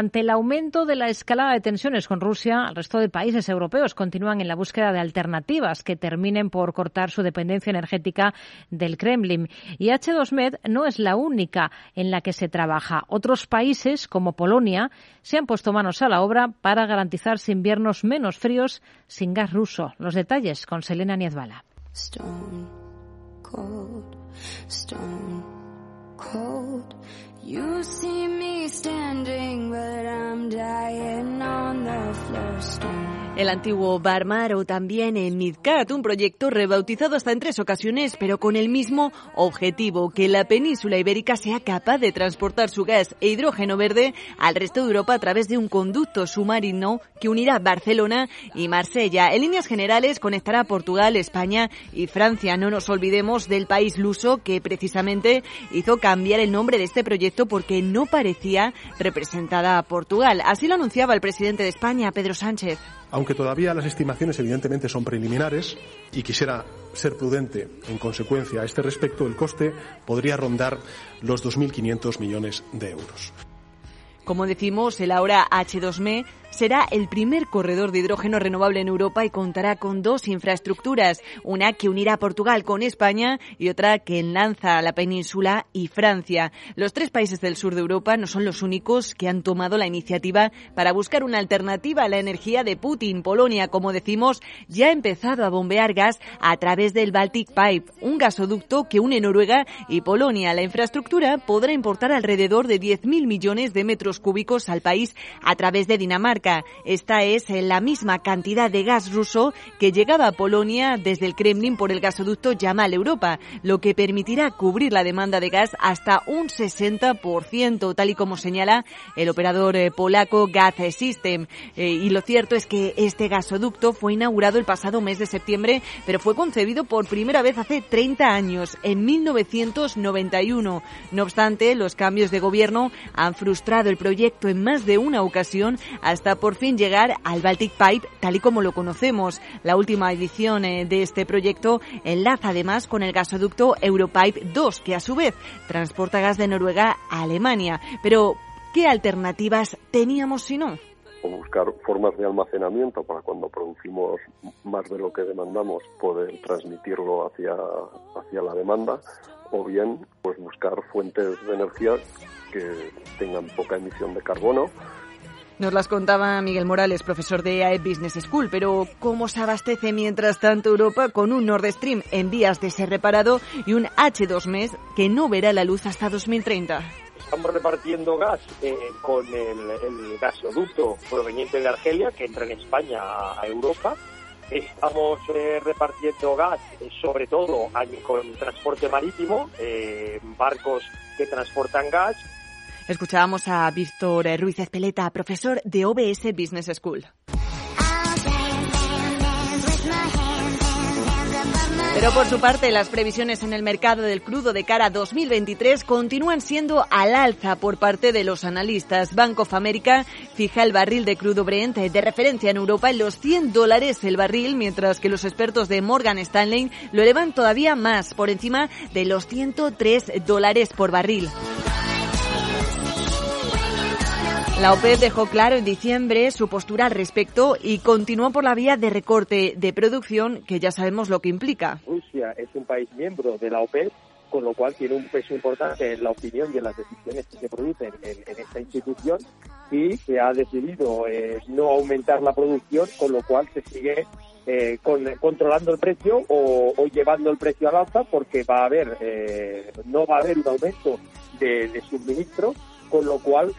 Ante el aumento de la escalada de tensiones con Rusia, el resto de países europeos continúan en la búsqueda de alternativas que terminen por cortar su dependencia energética del Kremlin. Y H2Med no es la única en la que se trabaja. Otros países, como Polonia, se han puesto manos a la obra para garantizarse inviernos menos fríos sin gas ruso. Los detalles con Selena Niezbala. Story. El antiguo Barmar o también en Midcat, un proyecto rebautizado hasta en tres ocasiones, pero con el mismo objetivo, que la península ibérica sea capaz de transportar su gas e hidrógeno verde al resto de Europa a través de un conducto submarino que unirá Barcelona y Marsella. En líneas generales conectará Portugal, España y Francia. No nos olvidemos del país luso que precisamente hizo cambiar el nombre de este proyecto porque no parecía representada a Portugal. Así lo anunciaba el presidente de España, Pedro Sánchez. Aunque todavía las estimaciones evidentemente son preliminares y quisiera ser prudente en consecuencia a este respecto, el coste podría rondar los 2.500 millones de euros. Como decimos, el ahora H2ME será el primer corredor de hidrógeno renovable en Europa y contará con dos infraestructuras, una que unirá Portugal con España y otra que enlaza a la península y Francia. Los tres países del sur de Europa no son los únicos que han tomado la iniciativa para buscar una alternativa a la energía de Putin. Polonia, como decimos, ya ha empezado a bombear gas a través del Baltic Pipe, un gasoducto que une Noruega y Polonia. La infraestructura podrá importar alrededor de 10.000 millones de metros cúbicos al país a través de Dinamarca esta es la misma cantidad de gas ruso que llegaba a Polonia desde el Kremlin por el gasoducto Yamal Europa, lo que permitirá cubrir la demanda de gas hasta un 60%, tal y como señala el operador eh, polaco Gas System. Eh, y lo cierto es que este gasoducto fue inaugurado el pasado mes de septiembre, pero fue concebido por primera vez hace 30 años, en 1991. No obstante, los cambios de gobierno han frustrado el proyecto en más de una ocasión hasta por fin llegar al Baltic Pipe tal y como lo conocemos. La última edición eh, de este proyecto enlaza además con el gasoducto Europipe 2, que a su vez transporta gas de Noruega a Alemania. Pero, ¿qué alternativas teníamos si no? buscar formas de almacenamiento para cuando producimos más de lo que demandamos poder transmitirlo hacia, hacia la demanda o bien pues buscar fuentes de energía que tengan poca emisión de carbono nos las contaba Miguel Morales, profesor de AE Business School, pero ¿cómo se abastece mientras tanto Europa con un Nord Stream en vías de ser reparado y un H2MES que no verá la luz hasta 2030? Estamos repartiendo gas eh, con el, gasoducto proveniente de Argelia que entra en España a, Europa. Estamos eh, repartiendo gas eh, sobre todo con transporte marítimo, barcos que transportan gas Escuchábamos a Víctor Ruiz Espeleta, profesor de OBS Business School. Pero por su parte, las previsiones en el mercado del crudo de cara a 2023 continúan siendo al alza por parte de los analistas. Bank of America fija el barril de crudo Brent de referencia en Europa en los 100 dólares el barril, mientras que los expertos de Morgan Stanley lo elevan todavía más, por encima de los 103 dólares por barril. La OPEP dejó claro en diciembre su postura al respecto y continuó por la vía de recorte de producción, que ya sabemos lo que implica. Rusia es un país miembro de la OPEP, con lo cual tiene un peso importante en la opinión y en las decisiones que se producen en, esta institución y se ha decidido eh, no aumentar la producción, con lo cual se sigue eh, controlando el precio o, llevando el precio al alza porque va a haber eh, no va a haber un aumento de suministro, con lo cual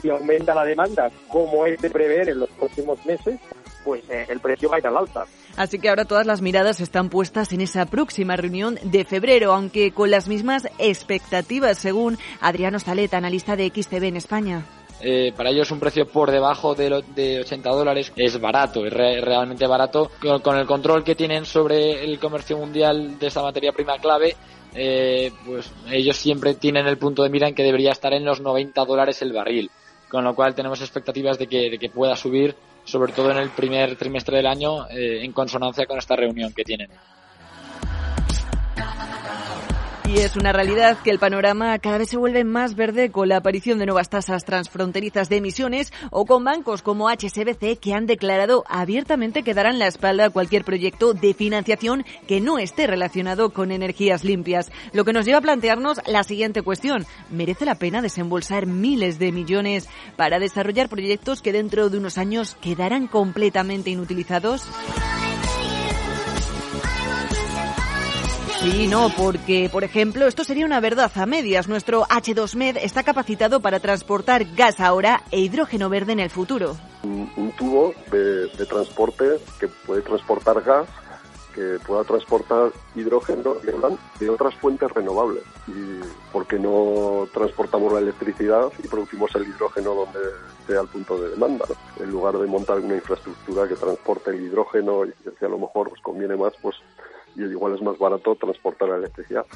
si aumenta la demanda, como es de prever en los próximos meses, pues eh, el precio va a ir al alza. Así que ahora todas las miradas están puestas en esa próxima reunión de febrero, aunque con las mismas expectativas, según Adriano Staleta, analista de XTB en España. Eh, para ellos un precio por debajo de, de 80 dólares es barato, es realmente barato. Con, el control que tienen sobre el comercio mundial de esta materia prima clave, eh, pues ellos siempre tienen el punto de mira en que debería estar en los 90 dólares el barril, con lo cual tenemos expectativas de que, pueda subir, sobre todo en el primer trimestre del año, eh, en consonancia con esta reunión que tienen. Y es una realidad que el panorama cada vez se vuelve más verde con la aparición de nuevas tasas transfronterizas de emisiones o con bancos como HSBC que han declarado abiertamente que darán la espalda a cualquier proyecto de financiación que no esté relacionado con energías limpias. Lo que nos lleva a plantearnos la siguiente cuestión. ¿Merece la pena desembolsar miles de millones para desarrollar proyectos que dentro de unos años quedarán completamente inutilizados? Sí, no, porque, por ejemplo, esto sería una verdad a medias. Nuestro H2Med está capacitado para transportar gas ahora e hidrógeno verde en el futuro. Un, tubo de, transporte que puede transportar gas, que pueda transportar hidrógeno de otras fuentes renovables. ¿Y por qué no transportamos la electricidad y producimos el hidrógeno donde sea el punto de demanda? En lugar de montar una infraestructura que transporte el hidrógeno y que a lo mejor nos conviene más, pues y igual es más barato transportar la electricidad.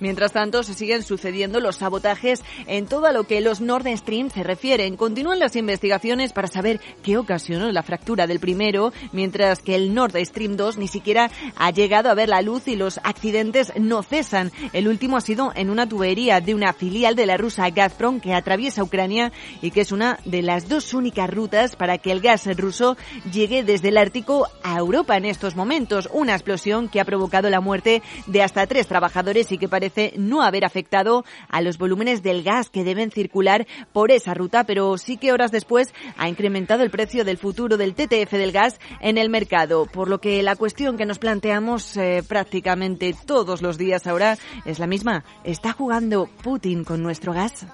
Mientras tanto, se siguen sucediendo los sabotajes en todo lo que los Nord Stream se refieren. Continúan las investigaciones para saber qué ocasionó la fractura del primero, mientras que el Nord Stream 2 ni siquiera ha llegado a ver la luz y los accidentes no cesan. El último ha sido en una tubería de una filial de la rusa Gazprom que atraviesa Ucrania y que es una de las dos únicas rutas para que el gas ruso llegue desde el Ártico a Europa en estos momentos. Una explosión que ha provocado la muerte de hasta tres trabajadores y que parece no haber afectado a los volúmenes del gas que deben circular por esa ruta, pero sí que horas después ha incrementado el precio del futuro del TTF del gas en el mercado, por lo que la cuestión que nos planteamos eh, prácticamente todos los días ahora es la misma. ¿Está jugando Putin con nuestro gas?